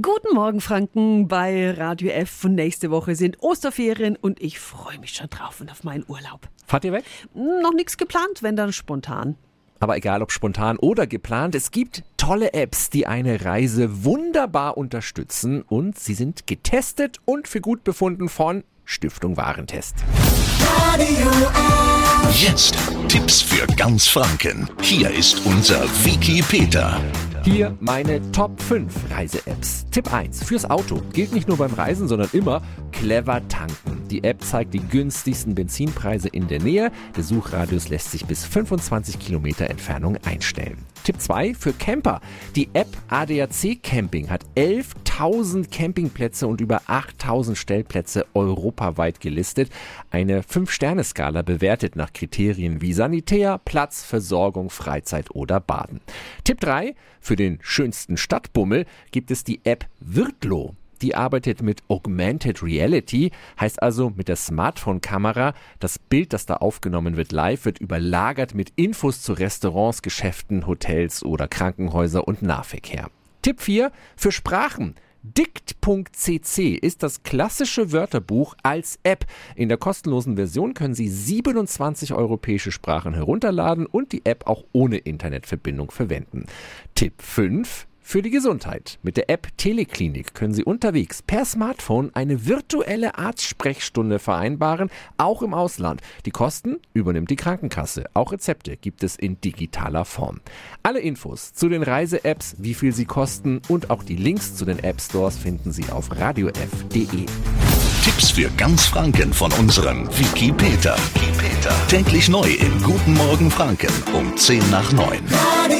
Guten Morgen, Franken, bei Radio F. Nächste Woche sind Osterferien und ich freue mich schon drauf und auf meinen Urlaub. Fahrt ihr weg? Noch nichts geplant, wenn dann spontan. Aber egal ob spontan oder geplant, es gibt tolle Apps, die eine Reise wunderbar unterstützen und sie sind getestet und für gut befunden von Stiftung Warentest. Radio F. Jetzt Tipps für ganz Franken. Hier ist unser Wiki Peter. Hier meine Top 5 Reise-Apps. Tipp 1 fürs Auto. Gilt nicht nur beim Reisen, sondern immer clever tanken. Die App zeigt die günstigsten Benzinpreise in der Nähe. Der Suchradius lässt sich bis 25 Kilometer Entfernung einstellen. Tipp 2 für Camper. Die App ADAC Camping hat 11.000 Campingplätze und über 8.000 Stellplätze europaweit gelistet. Eine 5-Sterne-Skala bewertet nach Kriterien wie Sanitär, Platz, Versorgung, Freizeit oder Baden. Tipp 3 für den schönsten Stadtbummel gibt es die App Wirtlo. Die arbeitet mit Augmented Reality, heißt also mit der Smartphone-Kamera. Das Bild, das da aufgenommen wird live, wird überlagert mit Infos zu Restaurants, Geschäften, Hotels oder Krankenhäuser und Nahverkehr. Tipp 4 für Sprachen. Dict.cc ist das klassische Wörterbuch als App. In der kostenlosen Version können Sie 27 europäische Sprachen herunterladen und die App auch ohne Internetverbindung verwenden. Tipp 5 für die Gesundheit. Mit der App Teleklinik können Sie unterwegs per Smartphone eine virtuelle Arztsprechstunde vereinbaren, auch im Ausland. Die Kosten übernimmt die Krankenkasse. Auch Rezepte gibt es in digitaler Form. Alle Infos zu den Reise-Apps, wie viel sie kosten und auch die Links zu den App Stores finden Sie auf radiof.de. Tipps für ganz Franken von unserem Wiki Peter. Täglich neu in Guten Morgen Franken um 10 nach 9. Radio